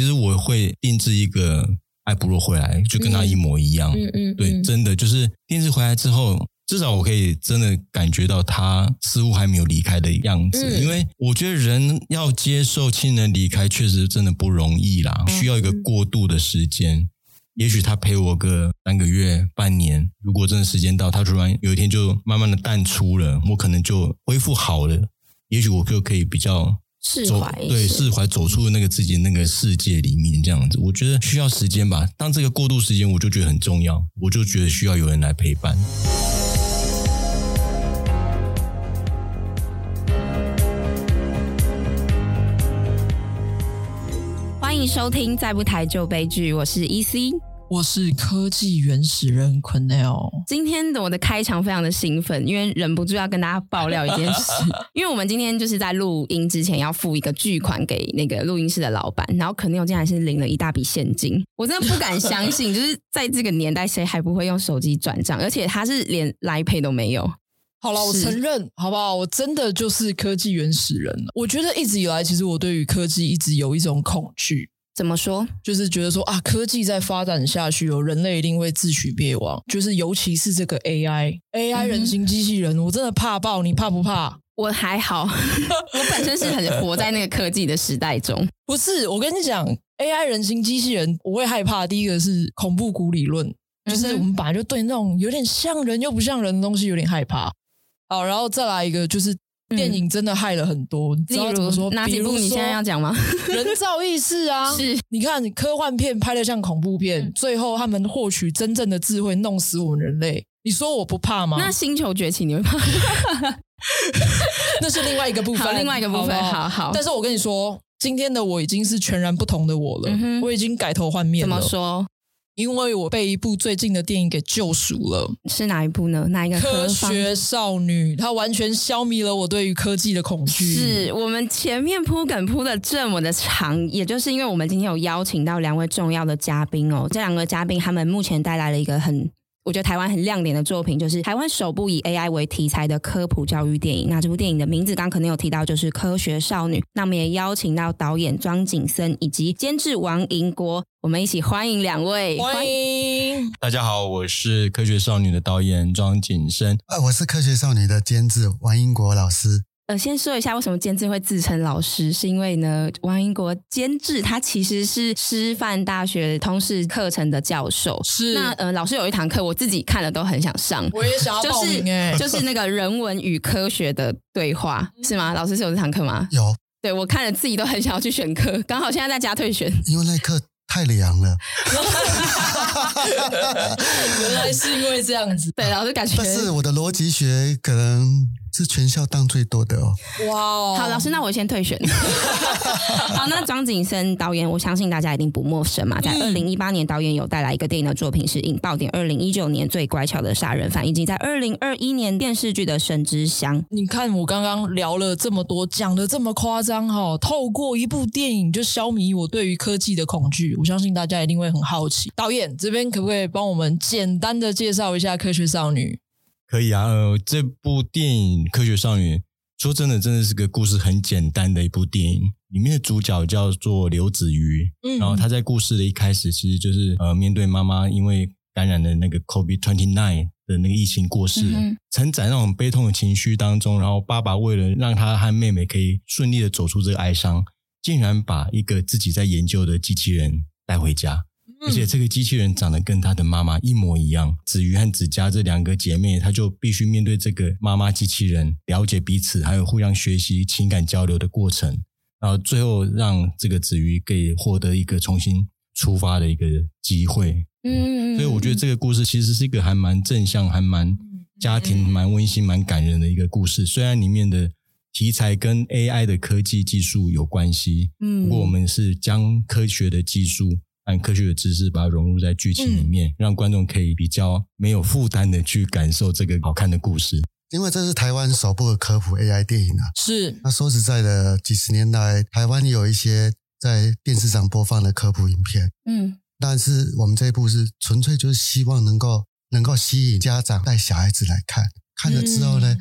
其实我会定制一个艾布洛回来，就跟他一模一样。嗯嗯，对，真的就是定制回来之后。至少我可以真的感觉到他似乎还没有离开的样子，嗯、因为我觉得人要接受亲人离开，确实真的不容易啦，需要一个过渡的时间。嗯、也许他陪我个三个月、半年，如果真的时间到，他突然有一天就慢慢的淡出了，我可能就恢复好了。也许我就可以比较释怀，对，释怀走出了那个自己那个世界里面，这样子。我觉得需要时间吧。当这个过渡时间，我就觉得很重要，我就觉得需要有人来陪伴。欢迎收听《再不抬就悲剧》，我是 EC，我是科技原始人 Quennel。今天的我的开场非常的兴奋，因为忍不住要跟大家爆料一件事。因为我们今天就是在录音之前要付一个巨款给那个录音室的老板，然后 Quennel 竟然是领了一大笔现金，我真的不敢相信，就是在这个年代，谁还不会用手机转账？而且他是连 Line Pay 都没有。好了，我承认，好不好？我真的就是科技原始人。我觉得一直以来，其实我对于科技一直有一种恐惧。怎么说？就是觉得说啊，科技在发展下去，哦人类一定会自取灭亡。就是尤其是这个 AI，AI 人形机器人，嗯、我真的怕爆。你怕不怕？我还好，我本身是很活在那个科技的时代中。不是，我跟你讲，AI 人形机器人，我会害怕。第一个是恐怖谷理论，就是我们本来就对那种有点像人又不像人的东西有点害怕。好，然后再来一个，就是电影真的害了很多。嗯、你知道怎么说？哪几部你现在要讲吗？人造意识啊，是。你看科幻片拍的像恐怖片，嗯、最后他们获取真正的智慧，弄死我们人类。你说我不怕吗？那星球崛起你会怕？那是另外一个部分，另外一个部分，好好。好好，但是我跟你说，今天的我已经是全然不同的我了，嗯、我已经改头换面了。怎么说？因为我被一部最近的电影给救赎了，是哪一部呢？哪一个？科学少女，它完全消弭了我对于科技的恐惧。是我们前面铺梗铺的这么的长，也就是因为我们今天有邀请到两位重要的嘉宾哦。这两个嘉宾他们目前带来了一个很。我觉得台湾很亮点的作品，就是台湾首部以 AI 为题材的科普教育电影。那这部电影的名字刚刚可能有提到，就是《科学少女》。那我们也邀请到导演庄景森以及监制王银国，我们一起欢迎两位。欢迎大家好，我是《科学少女》的导演庄景森。啊，我是《科学少女》的监制王银国老师。呃，先说一下为什么监制会自称老师，是因为呢，王英国监制他其实是师范大学通识课程的教授。是那呃，老师有一堂课，我自己看了都很想上。我也想要报名哎，就是就是那个人文与科学的对话，是吗？老师是有这堂课吗？有。对，我看了自己都很想要去选课，刚好现在在家退选，因为那课太凉了。原来是因为这样子。对，老师感觉。但是我的逻辑学可能。是全校当最多的哦！哇哦，好，老师，那我先退选。好，那庄景森导演，我相信大家一定不陌生嘛。在二零一八年，导演有带来一个电影的作品是《引爆点》，二零一九年最乖巧的杀人犯，以及在二零二一年电视剧的神之乡。你看，我刚刚聊了这么多，讲的这么夸张哈，透过一部电影就消弭我对于科技的恐惧，我相信大家一定会很好奇。导演这边可不可以帮我们简单的介绍一下《科学少女》？可以啊，呃，这部电影《科学少女》，说真的，真的是个故事很简单的一部电影。里面的主角叫做刘子瑜，嗯，然后他在故事的一开始，其实就是呃，面对妈妈因为感染的那个 COVID-29 的那个疫情过世，嗯、承载那种悲痛的情绪当中，然后爸爸为了让他和妹妹可以顺利的走出这个哀伤，竟然把一个自己在研究的机器人带回家。而且这个机器人长得跟他的妈妈一模一样，子瑜和子佳这两个姐妹，她就必须面对这个妈妈机器人，了解彼此，还有互相学习、情感交流的过程，然后最后让这个子瑜可以获得一个重新出发的一个机会。嗯，所以我觉得这个故事其实是一个还蛮正向、还蛮家庭、蛮温馨、蛮感人的一个故事。虽然里面的题材跟 AI 的科技技术有关系，嗯，不过我们是将科学的技术。按科学的知识把它融入在剧情里面，嗯、让观众可以比较没有负担的去感受这个好看的故事。因为这是台湾首部的科普 AI 电影啊。是。那说实在的，几十年来台湾有一些在电视上播放的科普影片，嗯，但是我们这一部是纯粹就是希望能够能够吸引家长带小孩子来看，看了之后呢，嗯、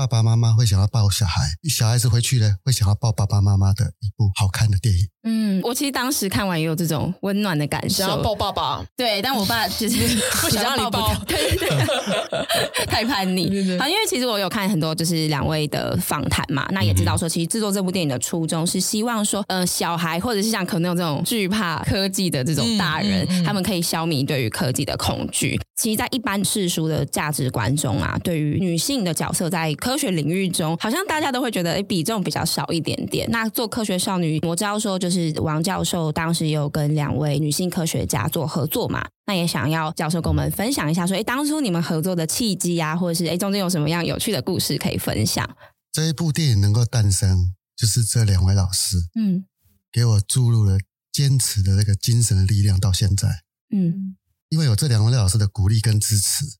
爸爸妈妈会想要抱小孩，小孩子回去呢会想要抱爸爸妈妈的一部好看的电影。嗯，我其实当时看完也有这种温暖的感受，想要抱爸爸。对，但我爸就是 不想让你 抱，对对对，太叛逆。对对对好，因为其实我有看很多就是两位的访谈嘛，那也知道说，其实制作这部电影的初衷是希望说，呃，小孩或者是像可能有这种惧怕科技的这种大人，嗯嗯嗯、他们可以消弭对于科技的恐惧。其实，在一般世俗的价值观中啊，对于女性的角色在科学领域中，好像大家都会觉得，哎，比重比较少一点点。那做科学少女，我知道说，就是王教授当时也有跟两位女性科学家做合作嘛。那也想要教授跟我们分享一下，说，哎，当初你们合作的契机啊，或者是哎，中间有什么样有趣的故事可以分享？这一部电影能够诞生，就是这两位老师，嗯，给我注入了坚持的那个精神的力量，到现在，嗯，因为有这两位老师的鼓励跟支持。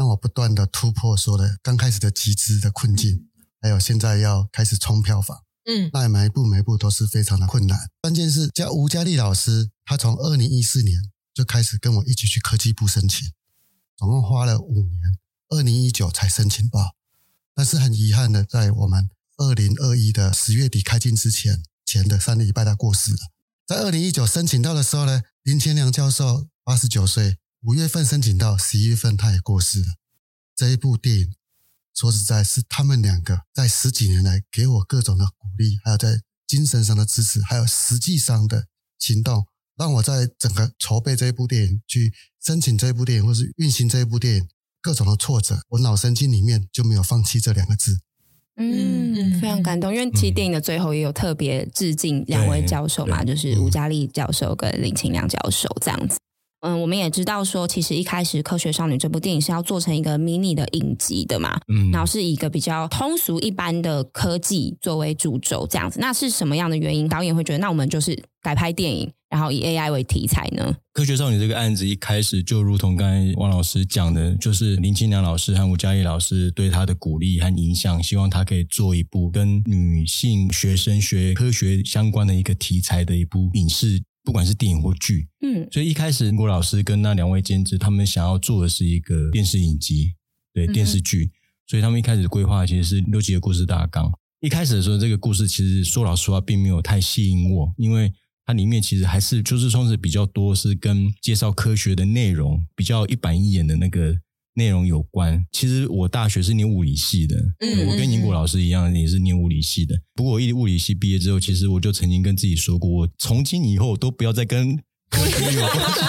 让我不断的突破，说的刚开始的集资的困境，还有现在要开始冲票房，嗯，那每一步每一步都是非常的困难。关键是叫吴佳丽老师，他从二零一四年就开始跟我一起去科技部申请，总共花了五年，二零一九才申请到。但是很遗憾的，在我们二零二一的十月底开镜之前，前的三个礼拜他过世了。在二零一九申请到的时候呢，林千良教授八十九岁。五月份申请到，十一月份他也过世了。这一部电影，说实在，是他们两个在十几年来给我各种的鼓励，还有在精神上的支持，还有实际上的行动，让我在整个筹备这一部电影、去申请这一部电影，或是运行这一部电影，各种的挫折，我脑神经里面就没有放弃这两个字。嗯，非常感动，因为其实电影的最后也有特别致敬两位教授嘛，就是吴嘉丽教授跟林清良教授这样子。嗯，我们也知道说，其实一开始《科学少女》这部电影是要做成一个迷你的影集的嘛，嗯，然后是以一个比较通俗一般的科技作为主轴这样子。那是什么样的原因，导演会觉得那我们就是改拍电影，然后以 AI 为题材呢？《科学少女》这个案子一开始就如同刚才王老师讲的，就是林清良老师和吴佳丽老师对他的鼓励和影响，希望他可以做一部跟女性学生学科学相关的一个题材的一部影视。不管是电影或剧，嗯，所以一开始郭老师跟那两位监制，他们想要做的是一个电视影集，对，电视剧，嗯、所以他们一开始规划其实是六集的故事大纲。一开始的时候，这个故事其实说老实话，并没有太吸引我，因为它里面其实还是就是充斥比较多是跟介绍科学的内容，比较一板一眼的那个。内容有关，其实我大学是念物理系的，嗯，我跟英国老师一样，也是念物理系的。不过我一物理系毕业之后，其实我就曾经跟自己说过，我从今以后都不要再跟科学有关系。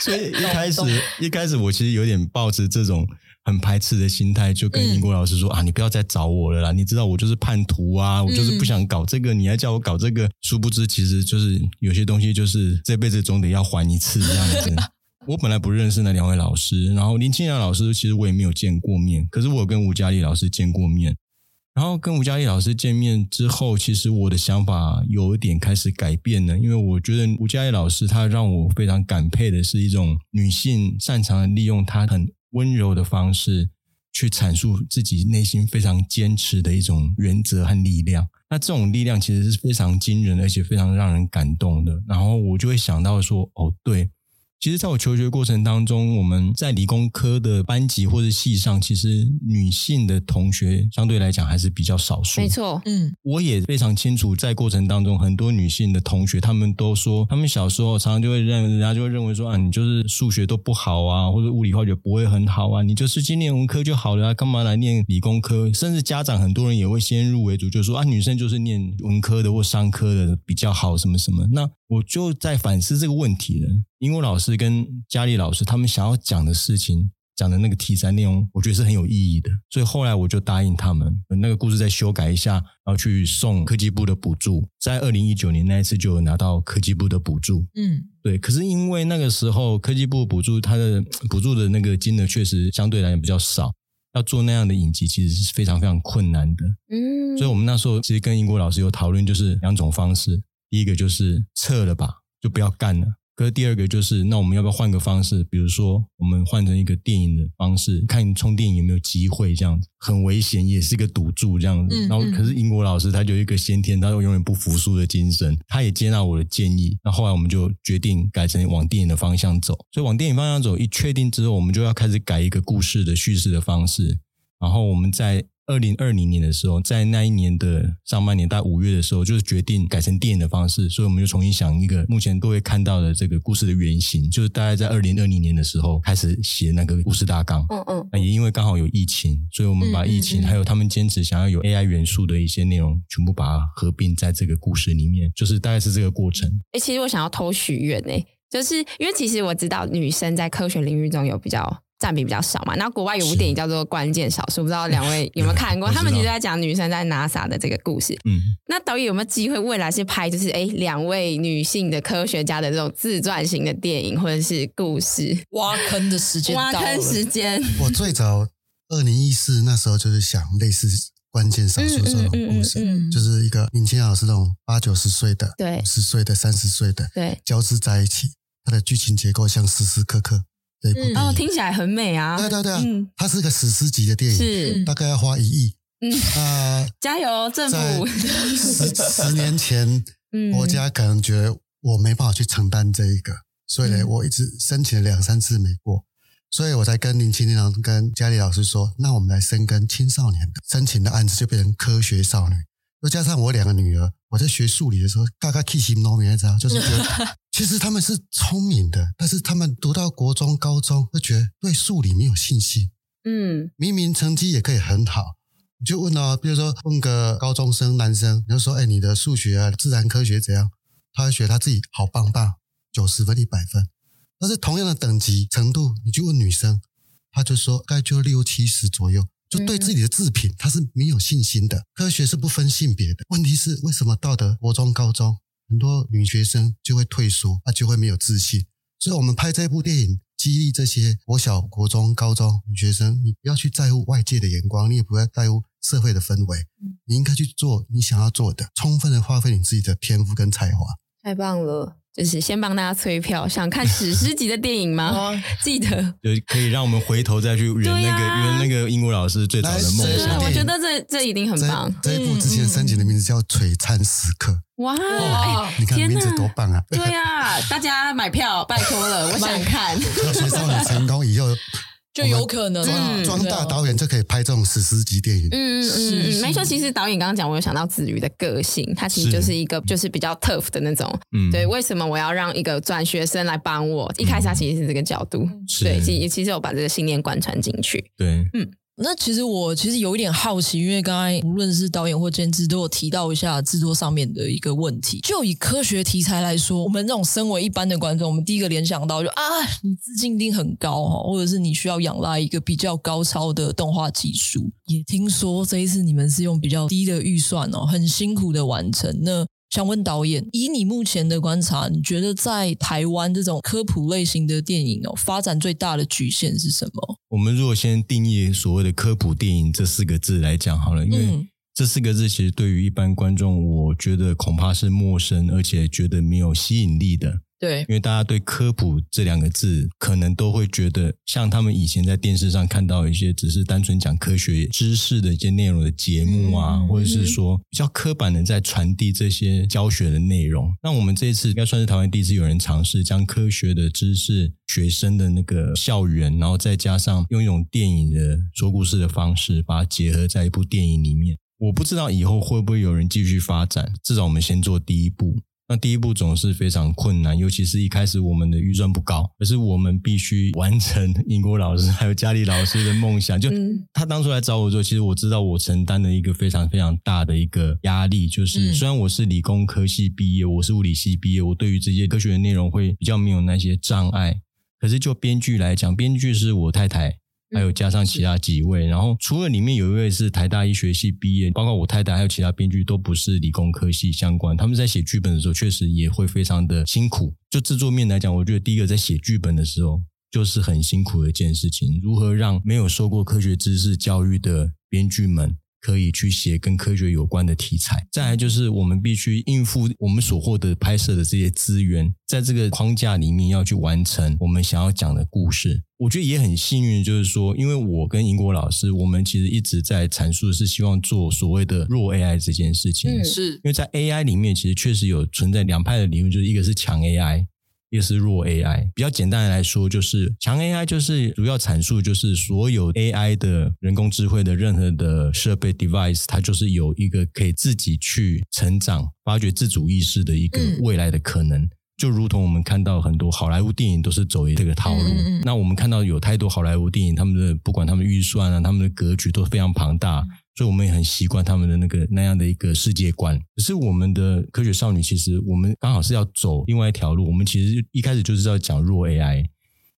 所以一开始，一开始我其实有点抱着这种很排斥的心态，就跟英国老师说、嗯、啊，你不要再找我了啦，你知道我就是叛徒啊，我就是不想搞这个，你还叫我搞这个，殊不知其实就是有些东西就是这辈子总得要还一次这样子。我本来不认识那两位老师，然后林清良老师其实我也没有见过面，可是我跟吴佳丽老师见过面。然后跟吴佳丽老师见面之后，其实我的想法有一点开始改变了，因为我觉得吴佳丽老师她让我非常感佩的是一种女性擅长利用她很温柔的方式去阐述自己内心非常坚持的一种原则和力量。那这种力量其实是非常惊人，而且非常让人感动的。然后我就会想到说，哦，对。其实，在我求学过程当中，我们在理工科的班级或者系上，其实女性的同学相对来讲还是比较少数。没错，嗯，我也非常清楚，在过程当中，很多女性的同学，她们都说，她们小时候常常就会认，人家就会认为说啊，你就是数学都不好啊，或者物理化学不会很好啊，你就是去念文科就好了啊，干嘛来念理工科？甚至家长很多人也会先入为主，就说啊，女生就是念文科的或商科的比较好，什么什么。那我就在反思这个问题了。英国老师跟佳丽老师他们想要讲的事情，讲的那个题材内容，我觉得是很有意义的。所以后来我就答应他们，那个故事再修改一下，然后去送科技部的补助。在二零一九年那一次就有拿到科技部的补助。嗯，对。可是因为那个时候科技部补助，它的补助的那个金额确实相对来讲比较少，要做那样的影集其实是非常非常困难的。嗯，所以我们那时候其实跟英国老师有讨论，就是两种方式。第一个就是撤了吧，就不要干了。可是第二个就是，那我们要不要换个方式？比如说，我们换成一个电影的方式，看充电影有没有机会？这样子很危险，也是一个赌注这样子。然后，可是英国老师他就有一个先天，他永远不服输的精神，他也接纳我的建议。那后来我们就决定改成往电影的方向走。所以往电影方向走，一确定之后，我们就要开始改一个故事的叙事的方式。然后我们在。二零二零年的时候，在那一年的上半年，大概五月的时候，就是决定改成电影的方式，所以我们就重新想一个目前各位看到的这个故事的原型，就是大概在二零二零年的时候开始写那个故事大纲。嗯嗯。那也因为刚好有疫情，所以我们把疫情还有他们坚持想要有 AI 元素的一些内容，全部把它合并在这个故事里面，就是大概是这个过程。哎，其实我想要偷许愿呢，就是因为其实我知道女生在科学领域中有比较。占比比较少嘛，然后国外有部电影叫做《关键少数》，不知道两位 有没有看过？他们其实在讲女生在 NASA 的这个故事。嗯，那导演有没有机会未来是拍就是哎两位女性的科学家的这种自传型的电影或者是故事？挖坑的时间，挖坑时间。我最早二零一四那时候就是想类似《关键少数》这种故事，嗯嗯嗯嗯、就是一个年轻老师那种八九十岁的，对，五十岁的，三十岁的，对，交织在一起，它的剧情结构像时时刻刻。嗯、哦，听起来很美啊！对对对，嗯、它是个史诗级的电影，是大概要花一亿。嗯啊，呃、加油，政府！十十年前，国家可能觉得我没办法去承担这一个，所以呢，我一直申请了两三次没过，所以我才跟林青年老师跟佳丽老师说，那我们来深耕青少年的申请的案子，就变成科学少女。又加上我两个女儿，我在学数理的时候，大概气息都没知道，就是觉得其实他们是聪明的，但是他们读到国中、高中，会觉得对数理没有信心。嗯，明明成绩也可以很好，你就问哦，比如说问个高中生男生，你就说：“哎，你的数学啊、自然科学怎样？”他会觉得他自己好棒棒，九十分、一百分。但是同样的等级程度，你就问女生，他就说大概就六七十左右。就对自己的制品，他是没有信心的。科学是不分性别的。问题是，为什么到的国中、高中，很多女学生就会退缩，她就会没有自信？所以，我们拍这部电影，激励这些国小、国中、高中女学生，你不要去在乎外界的眼光，你也不要在乎社会的氛围，你应该去做你想要做的，充分的发挥你自己的天赋跟才华。太棒了！就是先帮大家催票，想看史诗级的电影吗？记得就可以让我们回头再去圆那个圆那个英国老师最早的梦想。我觉得这这一定很棒。这一部之前申请的名字叫《璀璨时刻》。哇，你看名字多棒啊！对呀，大家买票拜托了，我想看。科学少女成功以后。就有可能啊，装大导演就可以拍这种史诗级电影。嗯嗯嗯，没错。其实导演刚刚讲，我有想到子瑜的个性，他其实就是一个就是比较 tough 的那种。嗯，对。为什么我要让一个转学生来帮我？一开始他其实是这个角度。对，其其实我把这个信念贯穿进去。对，嗯。那其实我其实有一点好奇，因为刚才无论是导演或监制都有提到一下制作上面的一个问题。就以科学题材来说，我们这种身为一般的观众，我们第一个联想到就啊，你资金一定很高哈，或者是你需要仰赖一个比较高超的动画技术。也听说这一次你们是用比较低的预算哦，很辛苦的完成。那想问导演，以你目前的观察，你觉得在台湾这种科普类型的电影哦，发展最大的局限是什么？我们如果先定义所谓的科普电影这四个字来讲好了，因为这四个字其实对于一般观众，我觉得恐怕是陌生，而且觉得没有吸引力的。对，因为大家对科普这两个字，可能都会觉得像他们以前在电视上看到一些只是单纯讲科学知识的一些内容的节目啊，嗯、或者是说比较刻板的在传递这些教学的内容。那我们这一次应该算是台湾第一次有人尝试将科学的知识、学生的那个校园，然后再加上用一种电影的说故事的方式，把它结合在一部电影里面。我不知道以后会不会有人继续发展，至少我们先做第一步。那第一步总是非常困难，尤其是一开始我们的预算不高，可是我们必须完成英国老师还有佳丽老师的梦想。就他当初来找我做，其实我知道我承担了一个非常非常大的一个压力，就是虽然我是理工科系毕业，我是物理系毕业，我对于这些科学的内容会比较没有那些障碍，可是就编剧来讲，编剧是我太太。还有加上其他几位，然后除了里面有一位是台大医学系毕业，包括我太太还有其他编剧都不是理工科系相关，他们在写剧本的时候确实也会非常的辛苦。就制作面来讲，我觉得第一个在写剧本的时候就是很辛苦的一件事情，如何让没有受过科学知识教育的编剧们。可以去写跟科学有关的题材。再来就是我们必须应付我们所获得拍摄的这些资源，在这个框架里面要去完成我们想要讲的故事。我觉得也很幸运，就是说，因为我跟英国老师，我们其实一直在阐述的是希望做所谓的弱 AI 这件事情。嗯，是。因为在 AI 里面，其实确实有存在两派的理论，就是一个是强 AI，一个是弱 AI。比较简单的来说，就是强 AI 就是主要阐述就是所有 AI 的人工智慧的任何的设备 device，它就是有一个可以自己去成长、发掘自主意识的一个未来的可能。嗯就如同我们看到很多好莱坞电影都是走这个套路，嗯嗯，那我们看到有太多好莱坞电影，他们的不管他们预算啊，他们的格局都非常庞大，所以我们也很习惯他们的那个那样的一个世界观。可是我们的科学少女，其实我们刚好是要走另外一条路。我们其实一开始就是要讲弱 AI，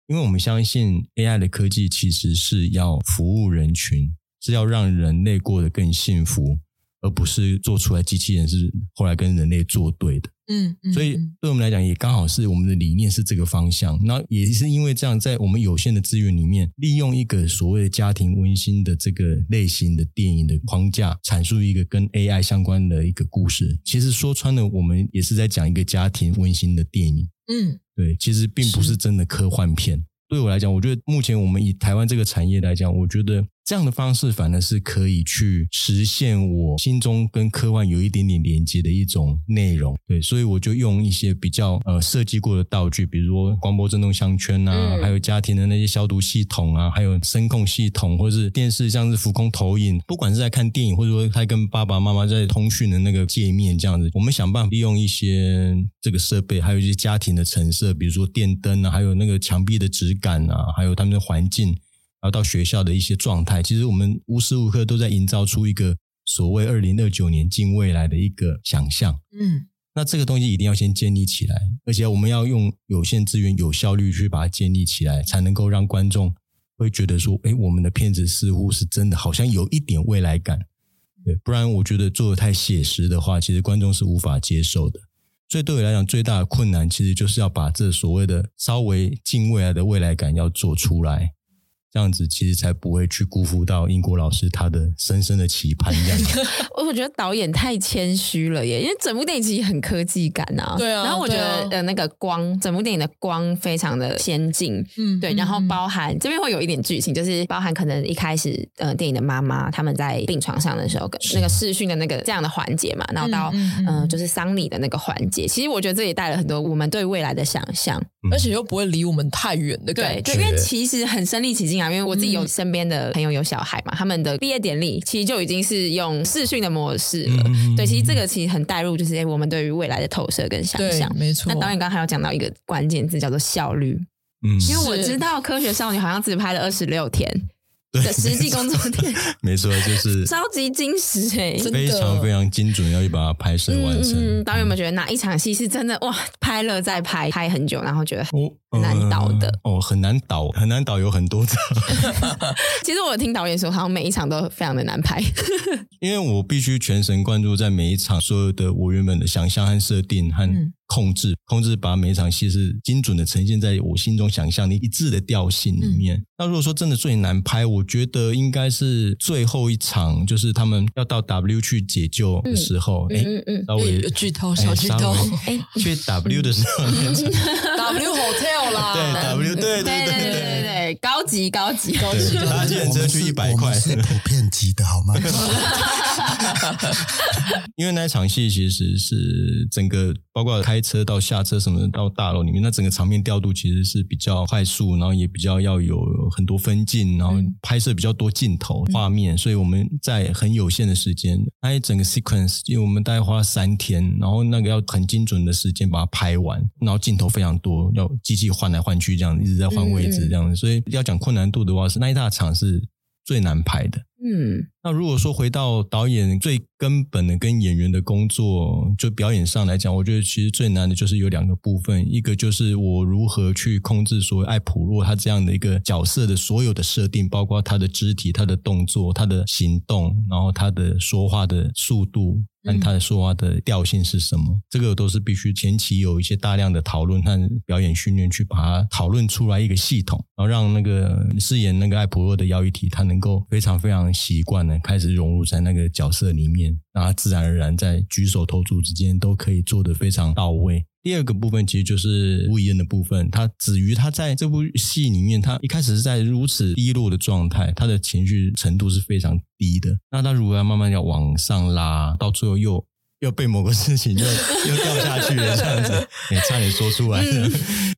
因为我们相信 AI 的科技其实是要服务人群，是要让人类过得更幸福。而不是做出来机器人是后来跟人类作对的，嗯，嗯，所以对我们来讲也刚好是我们的理念是这个方向。那也是因为这样，在我们有限的资源里面，利用一个所谓的家庭温馨的这个类型的电影的框架，阐述一个跟 AI 相关的一个故事。其实说穿了，我们也是在讲一个家庭温馨的电影。嗯，对，其实并不是真的科幻片。对我来讲，我觉得目前我们以台湾这个产业来讲，我觉得这样的方式反而是可以去实现我心中跟科幻有一点点连接的一种内容。对，所以我就用一些比较呃设计过的道具，比如说光波震动项圈啊，嗯、还有家庭的那些消毒系统啊，还有声控系统，或是电视像是浮空投影，不管是在看电影，或者说他跟爸爸妈妈在通讯的那个界面这样子，我们想办法利用一些这个设备，还有一些家庭的陈设，比如说电灯啊，还有那个墙壁的质感啊，还有他们的环境，然后到学校的一些状态，其实我们无时无刻都在营造出一个所谓二零二九年近未来的一个想象。嗯，那这个东西一定要先建立起来，而且我们要用有限资源、有效率去把它建立起来，才能够让观众会觉得说：“哎，我们的片子似乎是真的，好像有一点未来感。”对，不然我觉得做的太写实的话，其实观众是无法接受的。所以对我来讲，最大的困难其实就是要把这所谓的稍微近未来的未来感要做出来。这样子其实才不会去辜负到英国老师他的深深的期盼。这样子，我觉得导演太谦虚了耶，因为整部电影其实很科技感啊。对啊。然后我觉得呃那个光，整部电影的光非常的先进。嗯。对，然后包含、嗯、这边会有一点剧情，就是包含可能一开始呃电影的妈妈他们在病床上的时候，那个视讯的那个这样的环节嘛，然后到嗯，嗯，呃就是丧礼的那个环节，其实我觉得这也带了很多我们对未来的想象，嗯、而且又不会离我们太远的感觉。对，因为其实很身临其境啊。因为我自己有身边的朋友有小孩嘛，他们的毕业典礼其实就已经是用视讯的模式了。嗯、对，其实这个其实很带入，就是我们对于未来的投射跟想象。没错。那导演刚刚还有讲到一个关键字，叫做效率。嗯，因为我知道《科学少女》好像只拍了二十六天。的实际工作天，没错，就是 超级精实哎，非常非常精准，要去把它拍摄完成。嗯，导演有没有觉得哪一场戏是真的哇？拍了再拍，拍很久，然后觉得很难导的哦，呃、哦，很难导，很难导，有很多场。其实我听导演说，好像每一场都非常的难拍，因为我必须全神贯注在每一场，所有的我原本的想象和设定和。嗯控制，控制，把每一场戏是精准的呈现在我心中想象力一致的调性里面。嗯、那如果说真的最难拍，我觉得应该是最后一场，就是他们要到 W 去解救的时候。哎、嗯，嗯，稍微剧透，小剧透。哎，去 W 的时候，W Hotel 啦，对，W，对对对对高级高级。高级，搭计程车去一百块，是普遍级的好吗？因为那一场戏其实是整个包括开车到下车什么的到大楼里面，那整个场面调度其实是比较快速，然后也比较要有很多分镜，然后拍摄比较多镜头画面，所以我们在很有限的时间，拍整个 sequence，因为我们大概花了三天，然后那个要很精准的时间把它拍完，然后镜头非常多，要机器换来换去这样，一直在换位置这样，所以要讲困难度的话，是那一大场是最难拍的。嗯，那如果说回到导演最根本的跟演员的工作，就表演上来讲，我觉得其实最难的就是有两个部分，一个就是我如何去控制所谓艾普洛他这样的一个角色的所有的设定，包括他的肢体、他的动作、他的行动，然后他的说话的速度。但他的说话的调性是什么？这个都是必须前期有一些大量的讨论和表演训练，去把它讨论出来一个系统，然后让那个饰演那个艾普洛的姚一体，他能够非常非常习惯开始融入在那个角色里面，让他自然而然在举手投足之间都可以做得非常到位。第二个部分其实就是吴以恩的部分，他子瑜他在这部戏里面，他一开始是在如此低落的状态，他的情绪程度是非常低的。那他如果要慢慢要往上拉，到最后又 又被某个事情又 又掉下去了，这样子，也差点说出来了。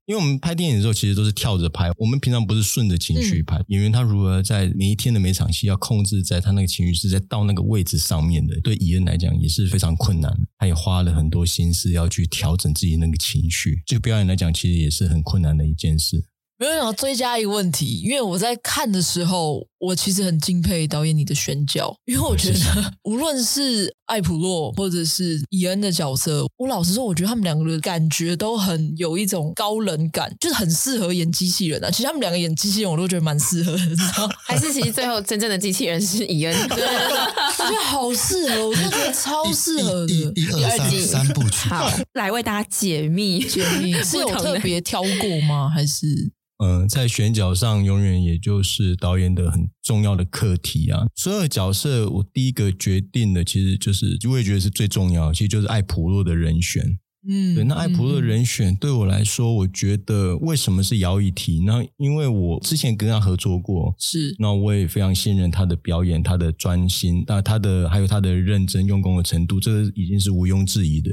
因为我们拍电影的时候，其实都是跳着拍，我们平常不是顺着情绪拍。演员他如何在每一天的每场戏要控制在他那个情绪是在到那个位置上面的，对伊恩来讲也是非常困难。他也花了很多心思要去调整自己那个情绪，就表演来讲，其实也是很困难的一件事。没有想要追加一个问题，因为我在看的时候，我其实很敬佩导演你的选角，因为我觉得 无论是艾普洛或者是伊恩的角色，我老实说，我觉得他们两个的感觉都很有一种高冷感，就是很适合演机器人啊。其实他们两个演机器人，我都觉得蛮适合的，知道 还是其实最后真正的机器人是伊恩？对，我觉得好适合，我就觉得超适合的。一、二、三三部曲，好，来为大家解密，解密 是有特别挑过吗？还是？嗯，在选角上，永远也就是导演的很重要的课题啊。所有角色，我第一个决定的，其实就是我也觉得是最重要，其实就是艾普洛的人选。嗯，对，那艾普洛的人选对我来说，我觉得为什么是姚以缇？那因为我之前跟他合作过，是，那我也非常信任他的表演，他的专心，那他的还有他的认真用功的程度，这个已经是毋庸置疑的。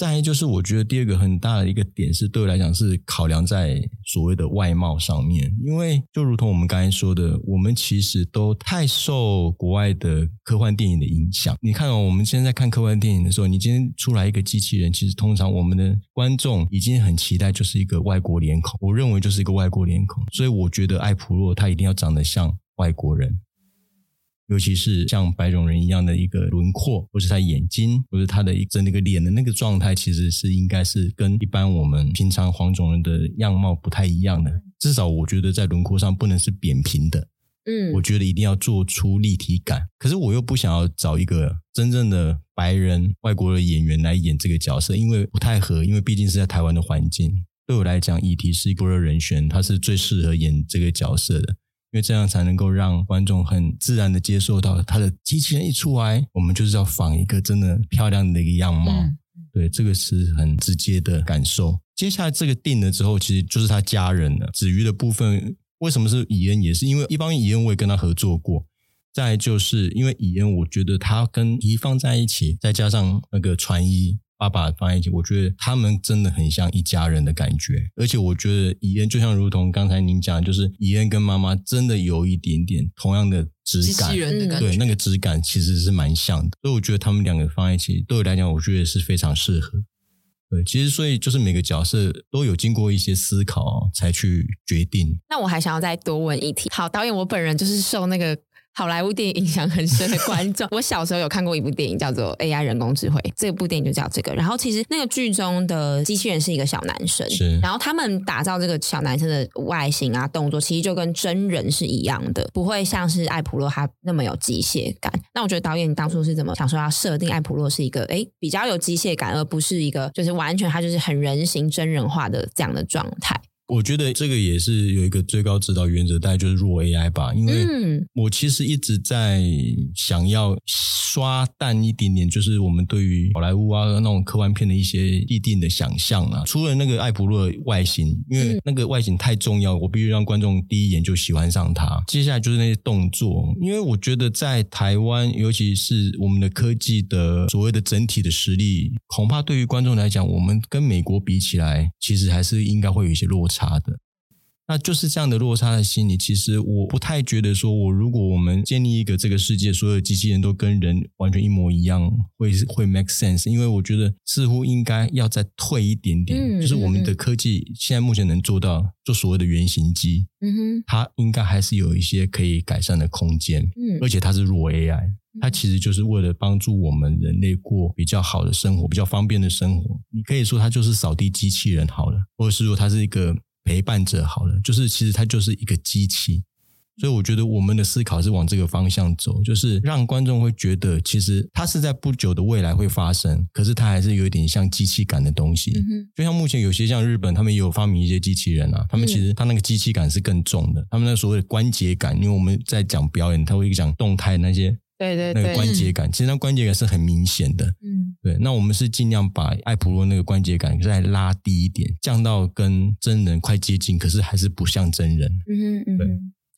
再就是，我觉得第二个很大的一个点是，对我来讲是考量在所谓的外貌上面，因为就如同我们刚才说的，我们其实都太受国外的科幻电影的影响。你看哦，我们现在看科幻电影的时候，你今天出来一个机器人，其实通常我们的观众已经很期待就是一个外国脸孔，我认为就是一个外国脸孔，所以我觉得艾普洛他一定要长得像外国人。尤其是像白种人一样的一个轮廓，或是他眼睛，或是他的一整那个脸的那个状态，其实是应该是跟一般我们平常黄种人的样貌不太一样的。至少我觉得在轮廓上不能是扁平的，嗯，我觉得一定要做出立体感。可是我又不想要找一个真正的白人外国的演员来演这个角色，因为不太合，因为毕竟是在台湾的环境。对我来讲，以缇是一个人选，他是最适合演这个角色的。因为这样才能够让观众很自然的接受到他的机器人一出来，我们就是要仿一个真的漂亮的一个样貌。嗯、对，这个是很直接的感受。接下来这个定了之后，其实就是他家人了。子瑜的部分为什么是以恩？也是因为一方面以恩我也跟他合作过，再就是因为以恩，我觉得他跟怡放在一起，再加上那个传一。爸爸放在一起，我觉得他们真的很像一家人的感觉。而且我觉得伊恩就像如同刚才您讲，就是伊恩跟妈妈真的有一点点同样的质感，对，那个质感其实是蛮像的。所以我觉得他们两个放在一起，对我来讲，我觉得是非常适合。对，其实所以就是每个角色都有经过一些思考才去决定。那我还想要再多问一题。好，导演，我本人就是受那个。好莱坞电影影响很深的观众，我小时候有看过一部电影叫做《AI 人工智慧》，这部电影就叫这个。然后其实那个剧中的机器人是一个小男生，是。然后他们打造这个小男生的外形啊、动作，其实就跟真人是一样的，不会像是艾普洛他那么有机械感。那我觉得导演当初是怎么想说要设定艾普洛是一个诶比较有机械感，而不是一个就是完全他就是很人形真人化的这样的状态？我觉得这个也是有一个最高指导原则，大概就是弱 AI 吧。因为我其实一直在想要刷淡一点点，就是我们对于好莱坞啊那种科幻片的一些既定的想象啊。除了那个艾普洛外形，因为那个外形太重要，我必须让观众第一眼就喜欢上他。接下来就是那些动作，因为我觉得在台湾，尤其是我们的科技的所谓的整体的实力，恐怕对于观众来讲，我们跟美国比起来，其实还是应该会有一些落差。差的，那就是这样的落差的心理。其实我不太觉得说，我如果我们建立一个这个世界，所有机器人都跟人完全一模一样，会会 make sense。因为我觉得似乎应该要再退一点点，嗯、就是我们的科技现在目前能做到，做所谓的原型机，嗯哼，它应该还是有一些可以改善的空间。嗯，而且它是弱 AI，它其实就是为了帮助我们人类过比较好的生活，比较方便的生活。你可以说它就是扫地机器人好了，或者是说它是一个。陪伴者好了，就是其实它就是一个机器，所以我觉得我们的思考是往这个方向走，就是让观众会觉得，其实它是在不久的未来会发生，可是它还是有一点像机器感的东西。嗯。就像目前有些像日本，他们也有发明一些机器人啊，他们其实他那个机器感是更重的，他们那所谓的关节感，因为我们在讲表演，他会讲动态那些。对对对，那个关节感，其实那关节感是很明显的。嗯，对。那我们是尽量把艾普洛那个关节感再拉低一点，降到跟真人快接近，可是还是不像真人。嗯嗯嗯，对。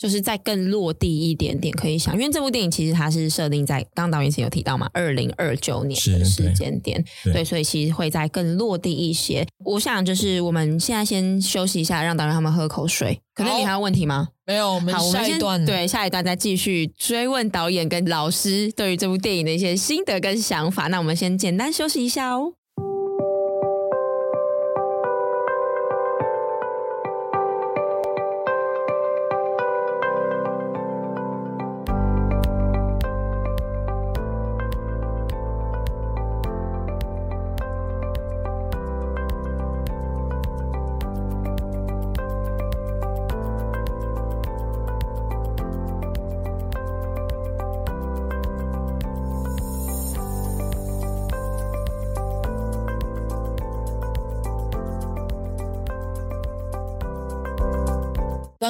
就是再更落地一点点，可以想，因为这部电影其实它是设定在刚刚导演前有提到嘛，二零二九年的时间点，对，对，所以其实会再更落地一些。我想就是我们现在先休息一下，让导演他们喝口水。可能你还有问题吗？没有，我们下一段对下一段再继续追问导演跟老师对于这部电影的一些心得跟想法。那我们先简单休息一下哦。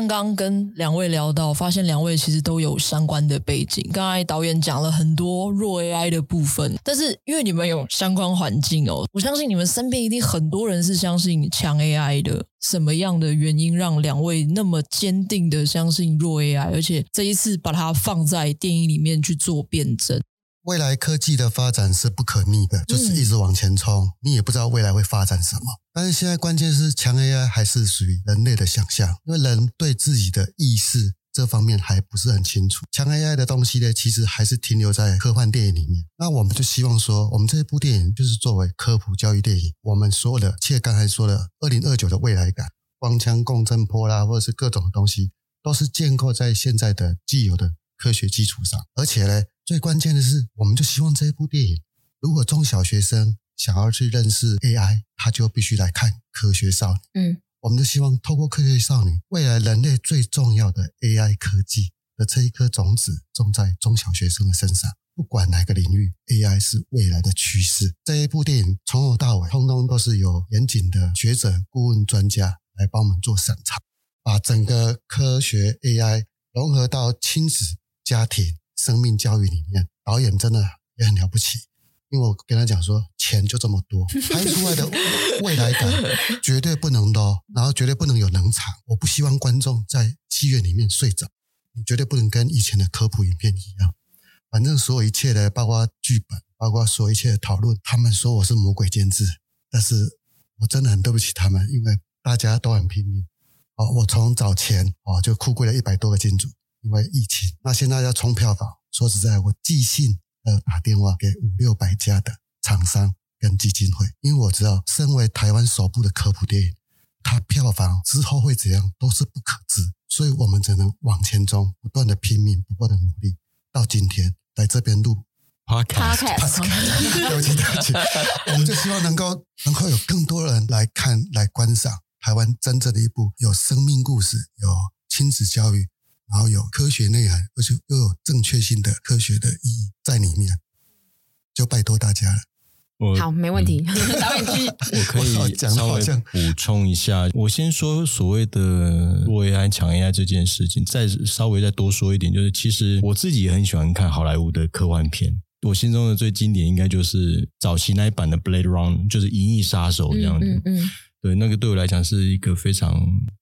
刚刚跟两位聊到，发现两位其实都有相关的背景。刚才导演讲了很多弱 AI 的部分，但是因为你们有相关环境哦，我相信你们身边一定很多人是相信强 AI 的。什么样的原因让两位那么坚定的相信弱 AI，而且这一次把它放在电影里面去做辩证？未来科技的发展是不可逆的，就是一直往前冲，嗯、你也不知道未来会发展什么。但是现在关键是强 AI 还是属于人类的想象，因为人对自己的意识这方面还不是很清楚。强 AI 的东西呢，其实还是停留在科幻电影里面。那我们就希望说，我们这一部电影就是作为科普教育电影，我们所有的，切刚才说的二零二九的未来感，光枪共振波啦，或者是各种东西，都是建构在现在的既有的科学基础上，而且呢。最关键的是，我们就希望这一部电影，如果中小学生想要去认识 AI，他就必须来看《科学少女》。嗯，我们就希望透过《科学少女》，未来人类最重要的 AI 科技的这一颗种子，种在中小学生的身上。不管哪个领域，AI 是未来的趋势。这一部电影从头到尾，通通都是由严谨的学者、顾问、专家来帮我们做审查，把整个科学 AI 融合到亲子、家庭。生命教育里面，导演真的也很了不起，因为我跟他讲说，钱就这么多，拍出来的未来感 绝对不能 low，然后绝对不能有冷场。我不希望观众在戏院里面睡着，你绝对不能跟以前的科普影片一样。反正所有一切的，包括剧本，包括所有一切的讨论，他们说我是魔鬼监制，但是我真的很对不起他们，因为大家都很拼命。哦，我从早前哦就哭跪了一百多个金主。因为疫情，那现在要冲票房。说实在，我寄信呃打电话给五六百家的厂商跟基金会，因为我知道，身为台湾首部的科普电影，它票房之后会怎样都是不可知，所以我们只能往前冲，不断的拼命，不断的努力，到今天来这边录 podcast，对不起对不起，我们就希望能够能够有更多人来看来观赏台湾真正的一部有生命故事、有亲子教育。然后有科学内涵，而且又有正确性的科学的意义在里面，就拜托大家了。我好，没问题。嗯、我可以稍微补充一下，我先说所谓的弱 AI 强 AI 这件事情，再稍微再多说一点，就是其实我自己也很喜欢看好莱坞的科幻片。我心中的最经典应该就是早期那一版的 Blade Runner，就是《银翼杀手》这样子。嗯。嗯嗯对，那个对我来讲是一个非常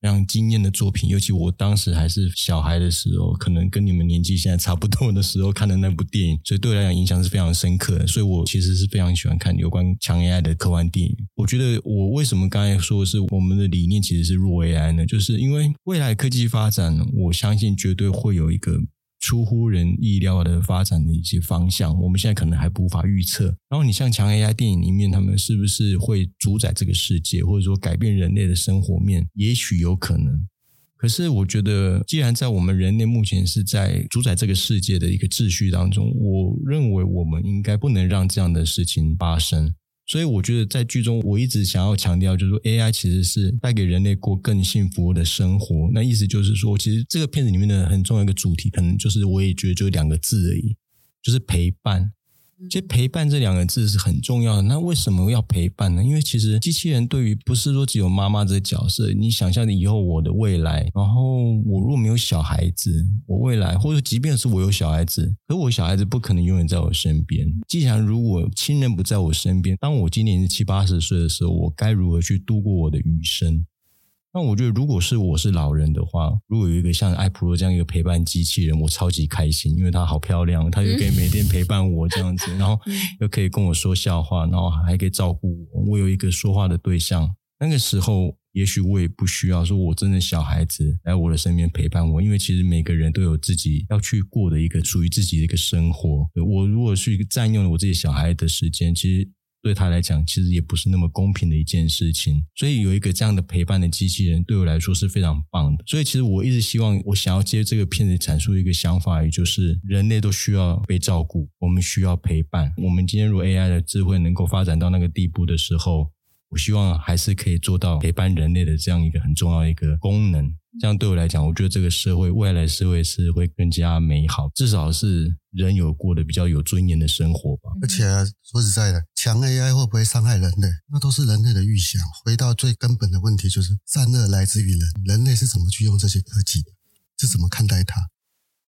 非常惊艳的作品，尤其我当时还是小孩的时候，可能跟你们年纪现在差不多的时候看的那部电影，所以对我来讲影响是非常深刻的。所以我其实是非常喜欢看有关强 AI 的科幻电影。我觉得我为什么刚才说的是我们的理念其实是弱 AI 呢？就是因为未来科技发展，我相信绝对会有一个。出乎人意料的发展的一些方向，我们现在可能还无法预测。然后你像强 AI 电影里面，他们是不是会主宰这个世界，或者说改变人类的生活面？也许有可能。可是我觉得，既然在我们人类目前是在主宰这个世界的一个秩序当中，我认为我们应该不能让这样的事情发生。所以我觉得在剧中，我一直想要强调，就是说 AI 其实是带给人类过更幸福的生活。那意思就是说，其实这个片子里面的很重要一个主题，可能就是我也觉得就两个字而已，就是陪伴。其实陪伴这两个字是很重要的。那为什么要陪伴呢？因为其实机器人对于不是说只有妈妈这个角色。你想象你以后我的未来，然后我如果没有小孩子，我未来或者即便是我有小孩子，可我小孩子不可能永远在我身边。既然如果亲人不在我身边，当我今年是七八十岁的时候，我该如何去度过我的余生？那我觉得，如果是我是老人的话，如果有一个像艾普罗这样一个陪伴机器人，我超级开心，因为它好漂亮，它又可以每天陪伴我这样子，然后又可以跟我说笑话，然后还可以照顾我，我有一个说话的对象。那个时候，也许我也不需要说我真的小孩子来我的身边陪伴我，因为其实每个人都有自己要去过的一个属于自己的一个生活。我如果去占用了我自己小孩的时间，其实。对他来讲，其实也不是那么公平的一件事情。所以有一个这样的陪伴的机器人，对我来说是非常棒的。所以其实我一直希望，我想要接这个片子阐述一个想法，也就是人类都需要被照顾，我们需要陪伴。我们今天如果 AI 的智慧能够发展到那个地步的时候，我希望还是可以做到陪伴人类的这样一个很重要的一个功能。这样对我来讲，我觉得这个社会未来社会是会更加美好，至少是人有过的比较有尊严的生活吧。而且说实在的，强 AI 会不会伤害人类，那都是人类的预想。回到最根本的问题，就是善恶来自于人，人类是怎么去用这些科技的，是怎么看待它。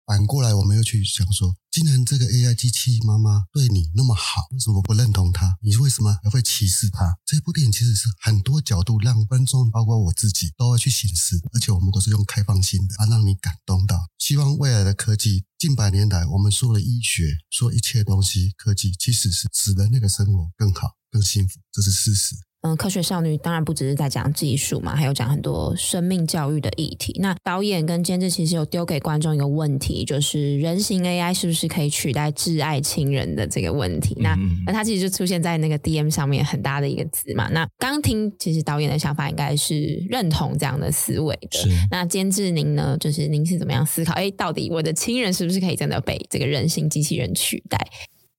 反过来，我们又去想说，既然这个 AI 机器妈妈对你那么好，为什么不认同它？你为什么还会歧视它？这部电影其实是很多角度让观众，包括我自己，都会去省思。而且我们都是用开放性的，啊，让你感动到。希望未来的科技，近百年来我们说的医学，说一切东西，科技其实是使人类的生活更好、更幸福，这是事实。嗯，科学少女当然不只是在讲技术嘛，还有讲很多生命教育的议题。那导演跟监制其实有丢给观众一个问题，就是人形 AI 是不是可以取代挚爱亲人的这个问题？那那它其实就出现在那个 DM 上面很大的一个字嘛。那刚听，其实导演的想法应该是认同这样的思维的。那监制您呢？就是您是怎么样思考？哎，到底我的亲人是不是可以真的被这个人形机器人取代？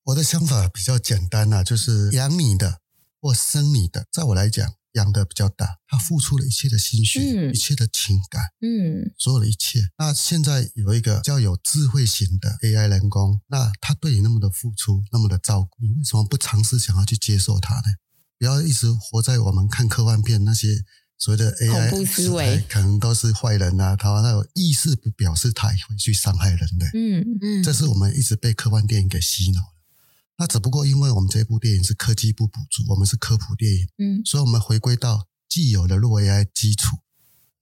我的想法比较简单啊，就是养你的。或生你的，在我来讲，养的比较大，他付出了一切的心血，嗯、一切的情感，嗯，所有的一切。那现在有一个比较有智慧型的 AI 人工，那他对你那么的付出，那么的照顾，你为什么不尝试想要去接受他呢？不要一直活在我们看科幻片那些所谓的 AI 恐怖思维，可能都是坏人啊，他那有意识不表示他也会去伤害人的，嗯嗯，这是我们一直被科幻电影给洗脑了。那只不过因为我们这部电影是科技部补助，我们是科普电影，嗯，所以我们回归到既有的弱 AI 基础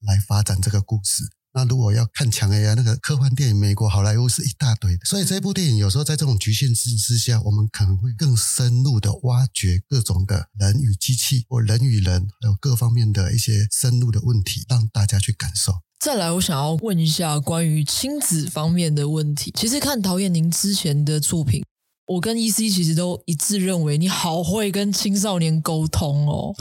来发展这个故事。那如果要看强 AI，那个科幻电影，美国好莱坞是一大堆的。所以这部电影有时候在这种局限性之下，我们可能会更深入的挖掘各种的人与机器或人与人，还有各方面的一些深入的问题，让大家去感受。再来，我想要问一下关于亲子方面的问题。其实看导演您之前的作品。我跟 EC 其实都一致认为，你好会跟青少年沟通哦，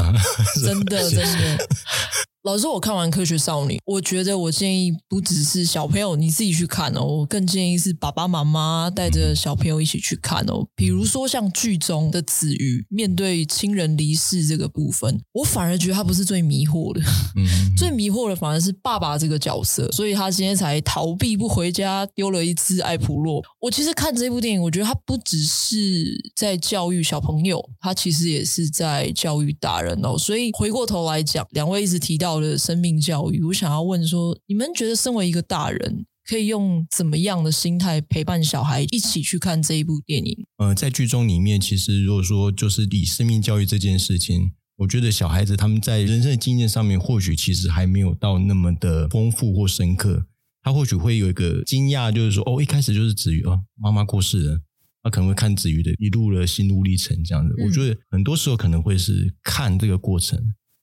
真的真的。老师，我看完《科学少女》，我觉得我建议不只是小朋友你自己去看哦，我更建议是爸爸妈妈带着小朋友一起去看哦。比如说像剧中的子瑜面对亲人离世这个部分，我反而觉得他不是最迷惑的，最迷惑的反而是爸爸这个角色，所以他今天才逃避不回家，丢了一只艾普洛。我其实看这部电影，我觉得他不只是在教育小朋友，他其实也是在教育大人哦。所以回过头来讲，两位一直提到。的生命教育，我想要问说，你们觉得身为一个大人，可以用怎么样的心态陪伴小孩一起去看这一部电影？呃，在剧中里面，其实如果说就是以生命教育这件事情，我觉得小孩子他们在人生的经验上面，或许其实还没有到那么的丰富或深刻。他或许会有一个惊讶，就是说，哦，一开始就是子瑜哦，妈妈过世了，他可能会看子瑜的一路的心路历程这样子。我觉得很多时候可能会是看这个过程。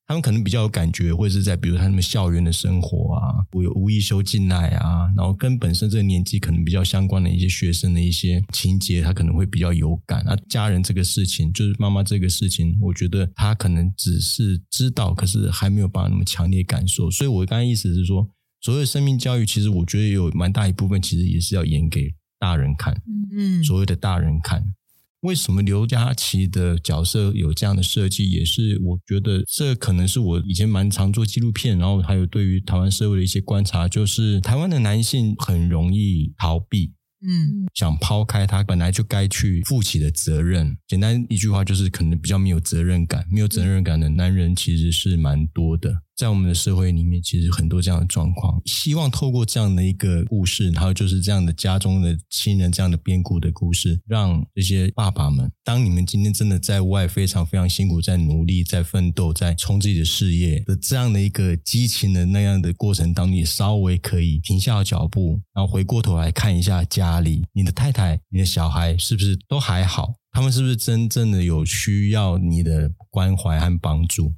他们可能比较有感觉，或者是在比如他们校园的生活啊，我有无意修进来啊，然后跟本身这个年纪可能比较相关的一些学生的一些情节，他可能会比较有感。啊家人这个事情，就是妈妈这个事情，我觉得他可能只是知道，可是还没有办法那么强烈感受。所以我刚才意思是说，所谓的生命教育，其实我觉得有蛮大一部分，其实也是要演给大人看，嗯，所谓的大人看。为什么刘佳琪的角色有这样的设计？也是我觉得这可能是我以前蛮常做纪录片，然后还有对于台湾社会的一些观察，就是台湾的男性很容易逃避，嗯，想抛开他本来就该去负起的责任。简单一句话就是，可能比较没有责任感，没有责任感的男人其实是蛮多的。在我们的社会里面，其实很多这样的状况。希望透过这样的一个故事，还有就是这样的家中的亲人这样的变故的故事，让这些爸爸们，当你们今天真的在外非常非常辛苦，在努力，在奋斗，在冲自己的事业的这样的一个激情的那样的过程当中，你稍微可以停下脚步，然后回过头来看一下家里，你的太太、你的小孩是不是都还好？他们是不是真正的有需要你的关怀和帮助？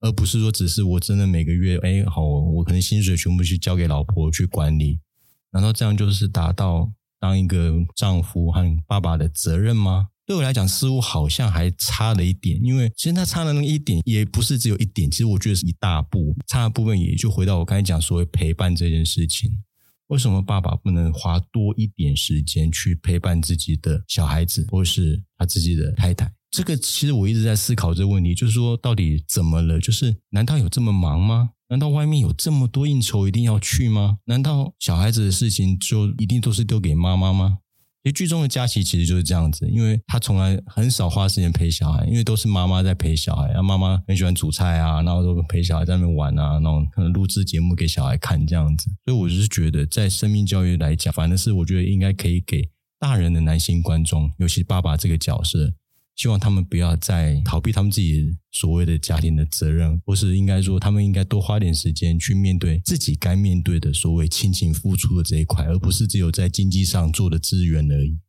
而不是说，只是我真的每个月，哎，好，我可能薪水全部去交给老婆去管理，难道这样就是达到当一个丈夫和爸爸的责任吗？对我来讲，似乎好像还差了一点，因为其实他差的那一点，也不是只有一点，其实我觉得是一大步，差的部分也就回到我刚才讲所谓陪伴这件事情。为什么爸爸不能花多一点时间去陪伴自己的小孩子，或是他自己的太太？这个其实我一直在思考这个问题，就是说到底怎么了？就是难道有这么忙吗？难道外面有这么多应酬一定要去吗？难道小孩子的事情就一定都是丢给妈妈吗？其实剧中的佳琪其实就是这样子，因为他从来很少花时间陪小孩，因为都是妈妈在陪小孩，然后妈妈很喜欢煮菜啊，然后都陪小孩在那边玩啊，然后可能录制节目给小孩看这样子。所以我就是觉得，在生命教育来讲，反正是我觉得应该可以给大人的男性观众，尤其爸爸这个角色。希望他们不要再逃避他们自己所谓的家庭的责任，或是应该说，他们应该多花点时间去面对自己该面对的所谓亲情付出的这一块，而不是只有在经济上做的资源而已。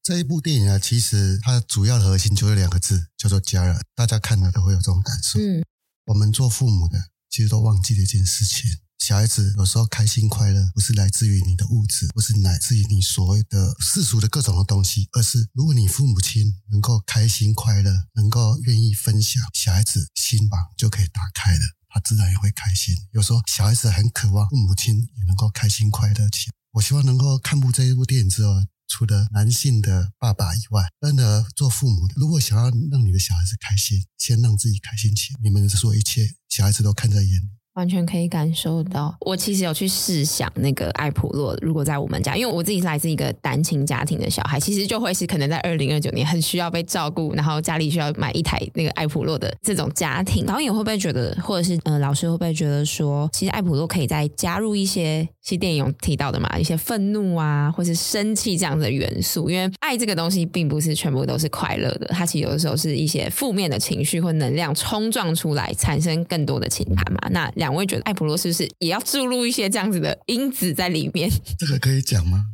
这一部电影啊，其实它主要的核心就是两个字，叫做家人。大家看了都会有这种感受。嗯，我们做父母的其实都忘记了一件事情。小孩子有时候开心快乐，不是来自于你的物质，不是来自于你所谓的世俗的各种的东西，而是如果你父母亲能够开心快乐，能够愿意分享，小孩子心房就可以打开了，他自然也会开心。有时候小孩子很渴望父母亲也能够开心快乐起来。我希望能够看部这一部电影之后，除了男性的爸爸以外，真的做父母的，如果想要让你的小孩子开心，先让自己开心起来，你们所有一切，小孩子都看在眼里。完全可以感受到，我其实有去试想那个艾普洛，如果在我们家，因为我自己是来自一个单亲家庭的小孩，其实就会是可能在二零二九年很需要被照顾，然后家里需要买一台那个艾普洛的这种家庭。导演会不会觉得，或者是呃老师会不会觉得说，其实艾普洛可以再加入一些，其实电影有提到的嘛，一些愤怒啊，或是生气这样的元素，因为爱这个东西并不是全部都是快乐的，它其实有的时候是一些负面的情绪或能量冲撞出来，产生更多的情感嘛。那两位觉得艾普罗是不是也要注入一些这样子的因子在里面？这个可以讲吗？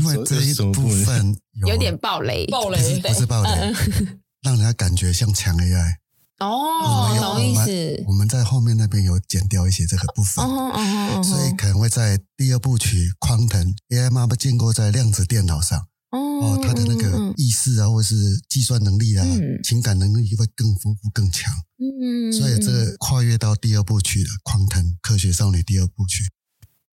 因为这一部分有，有点暴雷，暴雷不是，不是暴雷，嗯、让人家感觉像强 AI。哦，懂意思？我们在后面那边有剪掉一些这个部分，哦哦哦，所以可能会在第二部曲《匡腾 AI 妈妈建构在量子电脑上。哦，他的那个意识啊，或者是计算能力啊，嗯、情感能力会更丰富、更强。嗯，所以这个跨越到第二部曲了，《狂腾科学少女》第二部曲。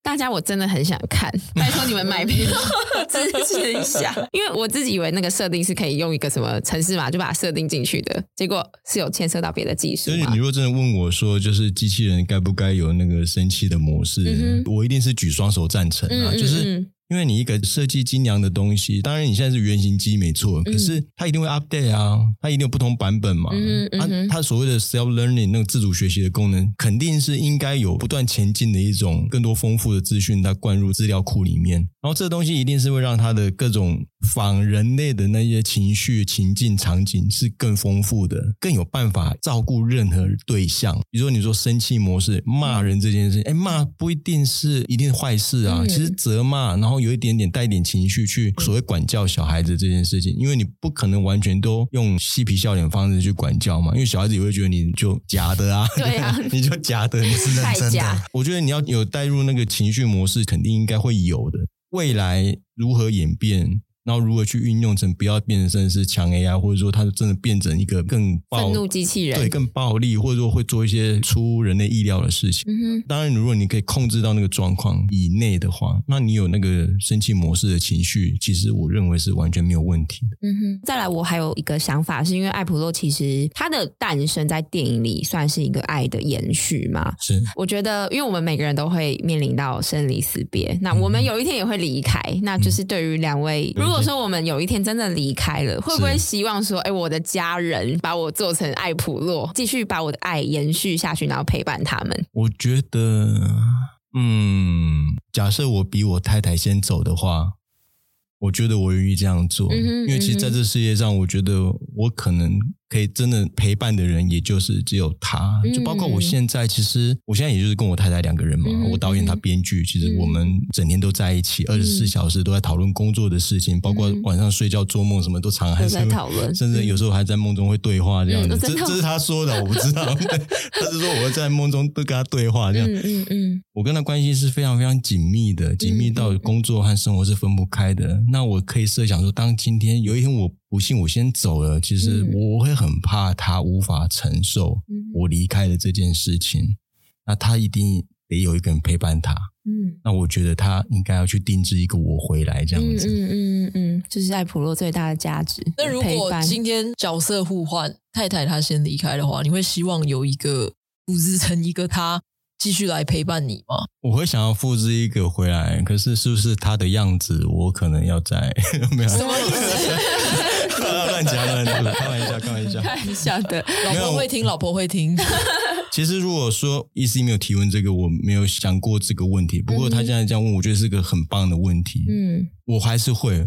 大家，我真的很想看，拜托你们买票 支持一下。因为我自己以为那个设定是可以用一个什么城市码就把它设定进去的，结果是有牵涉到别的技术。所以你如果真的问我说，就是机器人该不该有那个生气的模式，嗯、我一定是举双手赞成啊，嗯嗯嗯就是。因为你一个设计精良的东西，当然你现在是原型机没错，可是它一定会 update 啊，它一定有不同版本嘛。嗯嗯嗯、它它所谓的 self learning 那个自主学习的功能，肯定是应该有不断前进的一种更多丰富的资讯，它灌入资料库里面。然后这个东西一定是会让它的各种仿人类的那些情绪、情境、场景是更丰富的，更有办法照顾任何对象。比如说你说生气模式，骂人这件事，哎，骂不一定是一定坏事啊，其实责骂，然后。有一点点带一点情绪去所谓管教小孩子这件事情，因为你不可能完全都用嬉皮笑脸方式去管教嘛，因为小孩子也会觉得你就假的啊，对啊，你就假的，你是认真的。我觉得你要有带入那个情绪模式，肯定应该会有的。未来如何演变？然后如何去运用成不要变成是强 AI，或者说它真的变成一个更愤怒机器人，对，更暴力，或者说会做一些出人类意料的事情。嗯哼。当然，如果你可以控制到那个状况以内的话，那你有那个生气模式的情绪，其实我认为是完全没有问题的。嗯哼。再来，我还有一个想法，是因为艾普洛其实它的诞生在电影里算是一个爱的延续嘛？是。我觉得，因为我们每个人都会面临到生离死别，那我们有一天也会离开，嗯、那就是对于两位，如如果说我们有一天真的离开了，会不会希望说，哎，我的家人把我做成爱普洛，继续把我的爱延续下去，然后陪伴他们？我觉得，嗯，假设我比我太太先走的话。我觉得我愿意这样做，因为其实在这世界上，我觉得我可能可以真的陪伴的人，也就是只有他。就包括我现在，其实我现在也就是跟我太太两个人嘛。嗯、我导演，他编剧，其实我们整天都在一起，二十四小时都在讨论工作的事情，包括晚上睡觉做梦什么都常还在讨论，甚至有时候还在梦中会对话这样子。这这是他说的，我不知道。他是说我会在梦中都跟他对话这样。嗯嗯嗯，我跟他关系是非常非常紧密的，紧密到工作和生活是分不开的。那我可以设想说，当今天有一天我不幸我先走了，其实我会很怕他无法承受我离开的这件事情。嗯、那他一定得有一个人陪伴他。嗯，那我觉得他应该要去定制一个我回来这样子。嗯嗯嗯嗯，这、就是爱普洛最大的价值。那如果今天角色互换，太太她先离开的话，你会希望有一个复制成一个他？继续来陪伴你吗？我会想要复制一个回来，可是是不是他的样子？我可能要在 没有什么意思？乱讲乱讲，开玩笑，开玩笑，开玩笑的。老婆会听，老婆会听。其实如果说 EC 没有提问这个，我没有想过这个问题。不过他现在这样问，我觉得是个很棒的问题。嗯，我还是会。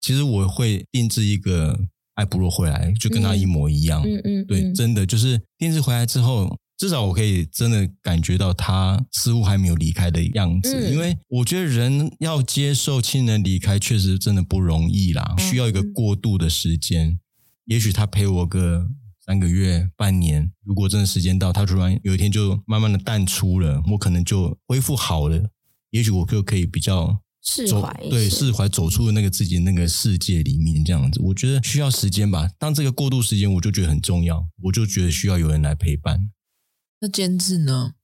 其实我会定制一个爱布洛回来，就跟他一模一样。嗯嗯，对，真的就是定制回来之后。至少我可以真的感觉到他似乎还没有离开的样子，嗯、因为我觉得人要接受亲人离开，确实真的不容易啦，需要一个过渡的时间。嗯、也许他陪我个三个月、半年，如果真的时间到，他突然有一天就慢慢的淡出了，我可能就恢复好了。也许我就可以比较释怀，对，释怀走出了那个自己那个世界里面，这样子，我觉得需要时间吧。当这个过渡时间，我就觉得很重要，我就觉得需要有人来陪伴。那监制呢？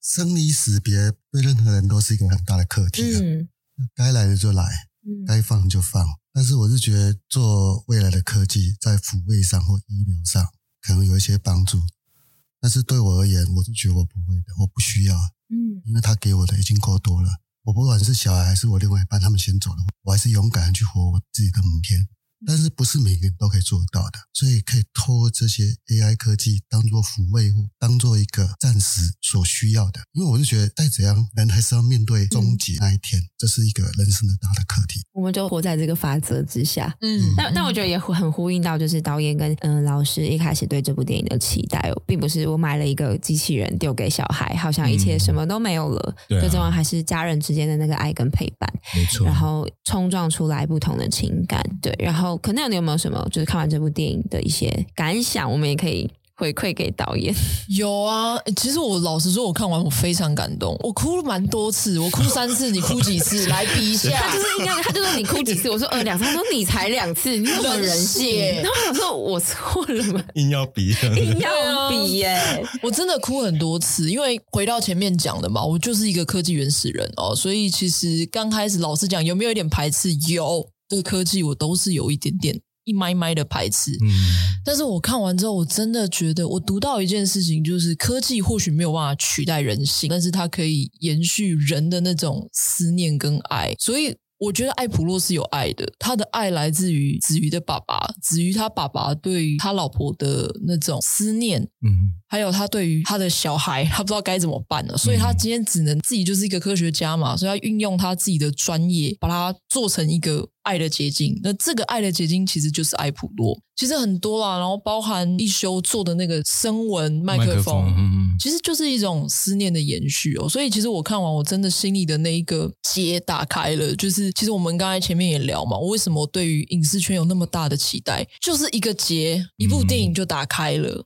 生离死别对任何人都是一个很大的课题啊。嗯，该来的就来，嗯，该放就放。但是我是觉得做未来的科技，在抚慰上或医疗上可能有一些帮助。但是对我而言，我是觉得我不会的，我不需要。嗯，因为他给我的已经够多了。我不管是小孩还是我另外一半，他们先走了，我还是勇敢的去活我自己的明天。但是不是每个人都可以做得到的，所以可以透过这些 AI 科技当做抚慰，或当做一个暂时所需要的。因为我就觉得再怎样，人还是要面对终结那一天，嗯、这是一个人生的大的课题。我们就活在这个法则之下。嗯，但但我觉得也很呼应到，就是导演跟嗯、呃、老师一开始对这部电影的期待，并不是我买了一个机器人丢给小孩，好像一切什么都没有了。最重要还是家人之间的那个爱跟陪伴。没错。然后冲撞出来不同的情感。对，然后。可能你有没有什么，就是看完这部电影的一些感想？我们也可以回馈给导演。有啊，其实我老实说，我看完我非常感动，我哭了蛮多次，我哭三次，你哭几次？来比一下。他就是应该，他就说你哭几次？我说呃 两次。他说你才两次，你很人性。然后我说我错了吗？硬要比，硬要比耶！我真的哭很多次，因为回到前面讲的嘛，我就是一个科技原始人哦，所以其实刚开始老实讲，有没有一点排斥？有。这个科技我都是有一点点一麦麦的排斥，嗯，但是我看完之后，我真的觉得我读到一件事情，就是科技或许没有办法取代人性，但是它可以延续人的那种思念跟爱，所以。我觉得艾普洛是有爱的，他的爱来自于子瑜的爸爸，子瑜他爸爸对于他老婆的那种思念，嗯，还有他对于他的小孩，他不知道该怎么办了，所以他今天只能自己就是一个科学家嘛，所以他运用他自己的专业，把它做成一个爱的结晶。那这个爱的结晶其实就是爱普洛。其实很多啦，然后包含一休做的那个声纹麦克风，克风，嗯，其实就是一种思念的延续哦。所以其实我看完，我真的心里的那一个结打开了。就是其实我们刚才前面也聊嘛，我为什么对于影视圈有那么大的期待？就是一个结，一部电影就打开了，嗯、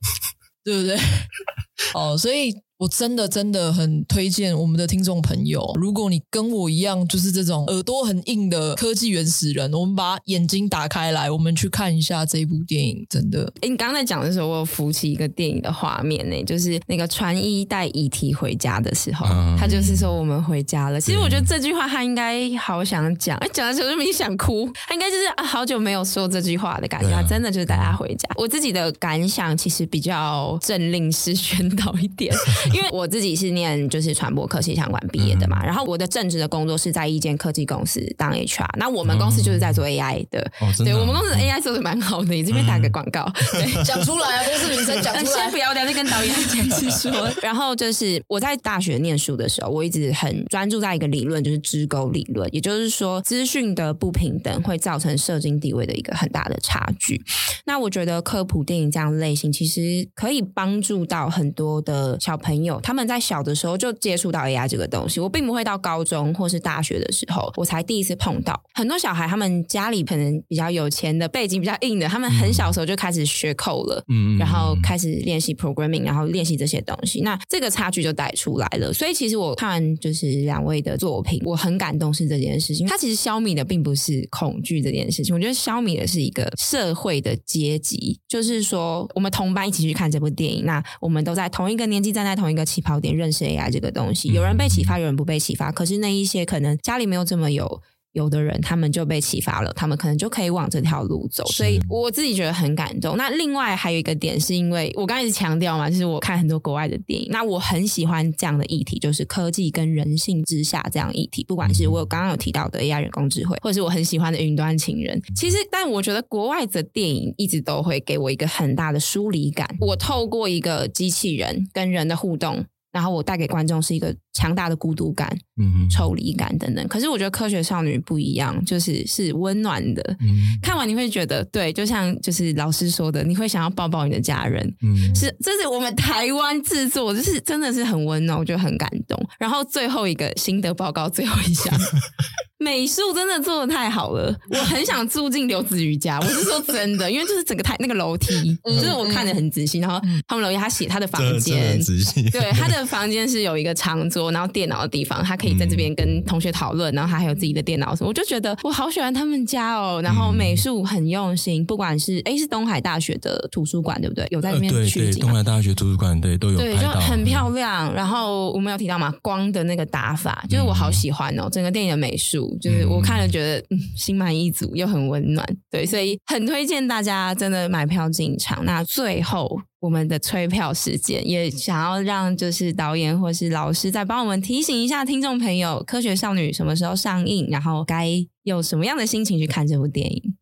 对不对？哦，所以。我真的真的很推荐我们的听众朋友，如果你跟我一样，就是这种耳朵很硬的科技原始人，我们把眼睛打开来，我们去看一下这部电影。真的，诶，你刚刚在讲的时候，我有浮起一个电影的画面呢，就是那个传一带遗体回家的时候，嗯、他就是说我们回家了。其实我觉得这句话他应该好想讲，哎，讲的时候就没想哭，他应该就是啊，好久没有说这句话的感觉，他真的就是带他回家。我自己的感想其实比较政令式宣 导一点。因为我自己是念就是传播科技相关毕业的嘛，嗯、然后我的正职的工作是在一间科技公司当 HR，那我们公司就是在做 AI 的，哦、对，我们公司的 AI 做的蛮好的，你这边打个广告，讲出来啊，公司名称讲出来，先不要，等下跟导演解释说。然后就是我在大学念书的时候，我一直很专注在一个理论，就是支沟理论，也就是说资讯的不平等会造成社经地位的一个很大的差距。那我觉得科普电影这样类型，其实可以帮助到很多的小朋友，他们在小的时候就接触到 AI 这个东西。我并不会到高中或是大学的时候，我才第一次碰到。很多小孩他们家里可能比较有钱的背景比较硬的，他们很小时候就开始学 code 了，嗯，然后开始练习 programming，然后练习这些东西。那这个差距就带出来了。所以其实我看完就是两位的作品，我很感动是这件事情。他其实消弭的并不是恐惧这件事情，我觉得消弭的是一个社会的阶级，就是说我们同班一起去看这部电影，那我们都在同一个年纪，站在同一个起跑点，认识 AI 这个东西。有人被启发，有人不被启发。可是那一些可能家里没有这么有。有的人他们就被启发了，他们可能就可以往这条路走，所以我自己觉得很感动。那另外还有一个点，是因为我刚才一直强调嘛，就是我看很多国外的电影，那我很喜欢这样的议题，就是科技跟人性之下这样议题。不管是我刚刚有提到的 AI 人工智慧，或者是我很喜欢的云端情人，其实但我觉得国外的电影一直都会给我一个很大的疏离感。我透过一个机器人跟人的互动。然后我带给观众是一个强大的孤独感、嗯、抽离感等等。可是我觉得科学少女不一样，就是是温暖的。嗯、看完你会觉得，对，就像就是老师说的，你会想要抱抱你的家人。嗯、是，这是我们台湾制作，就是真的是很温暖，我觉得很感动。然后最后一个心得报告，最后一项。美术真的做的太好了，我很想住进刘子瑜家。我是说真的，因为就是整个台那个楼梯，就是我看的很仔细。然后他们楼梯，他写他的房间，仔细对，他的房间是有一个长桌，然后电脑的地方，他可以在这边跟同学讨论，然后他还有自己的电脑什么。我就觉得我好喜欢他们家哦。然后美术很用心，不管是哎是东海大学的图书馆对不对？有在那边取景。东海大学图书馆对都有对，就很漂亮。然后我们有提到嘛，光的那个打法，就是我好喜欢哦，整个电影的美术。就是我看了觉得嗯，心满意足又很温暖，对，所以很推荐大家真的买票进场。那最后我们的催票时间，也想要让就是导演或是老师再帮我们提醒一下听众朋友，《科学少女》什么时候上映，然后该有什么样的心情去看这部电影。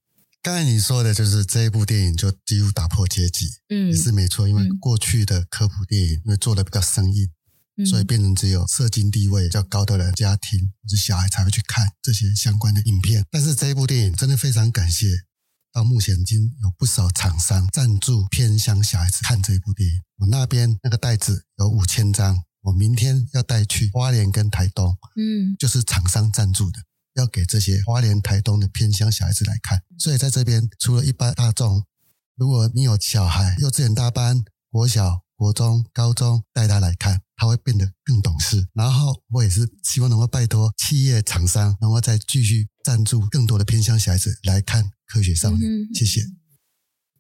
刚才你说的就是这一部电影就几乎打破阶级，嗯，也是没错，因为过去的科普电影因为做的比较生硬。所以变成只有社经地位较高的人、家庭或者小孩才会去看这些相关的影片。但是这一部电影真的非常感谢，到目前已经有不少厂商赞助偏乡小孩子看这一部电影。我那边那个袋子有五千张，我明天要带去花莲跟台东，嗯，就是厂商赞助的，要给这些花莲、台东的偏乡小孩子来看。所以在这边，除了一般大众，如果你有小孩，幼稚园大班、国小、国中、高中，带他来看。他会变得更懂事，然后我也是希望能够拜托企业厂商，能够再继续赞助更多的偏乡小孩子来看《科学少女》嗯。谢谢。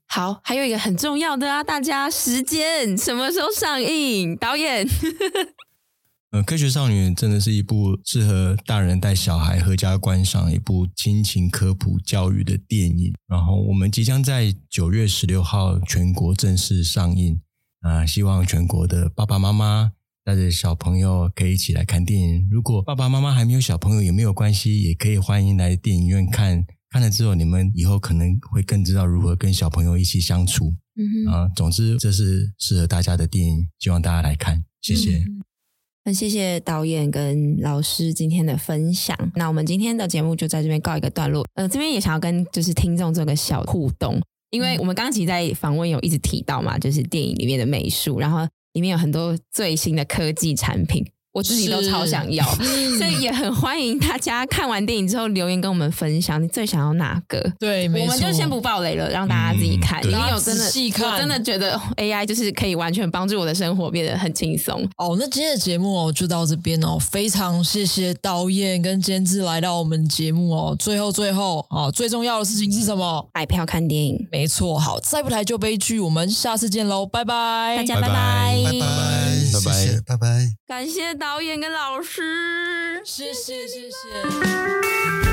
好，还有一个很重要的啊，大家时间什么时候上映？导演，呃，《科学少女》真的是一部适合大人带小孩合家观赏一部亲情科普教育的电影。然后我们即将在九月十六号全国正式上映啊，呃，希望全国的爸爸妈妈。带着小朋友可以一起来看电影。如果爸爸妈妈还没有小朋友也没有关系，也可以欢迎来电影院看。看了之后，你们以后可能会更知道如何跟小朋友一起相处。嗯哼，啊，总之这是适合大家的电影，希望大家来看。谢谢。嗯，很谢谢导演跟老师今天的分享。那我们今天的节目就在这边告一个段落。呃，这边也想要跟就是听众做个小互动，因为我们刚刚其实在访问有一直提到嘛，就是电影里面的美术，然后。里面有很多最新的科技产品。我自己都超想要，所以也很欢迎大家看完电影之后留言跟我们分享，你最想要哪个？对，我们就先不爆雷了，让大家自己看。因为有真的细看，我真的觉得 AI 就是可以完全帮助我的生活变得很轻松。哦，那今天的节目哦就到这边哦，非常谢谢导演跟监制来到我们节目哦。最后最后哦，最重要的事情是什么？买票看电影。没错，好，再不台就悲剧。我们下次见喽，拜拜，大家拜拜，拜拜，拜拜，拜拜，感谢导。导演跟老师，谢谢谢谢。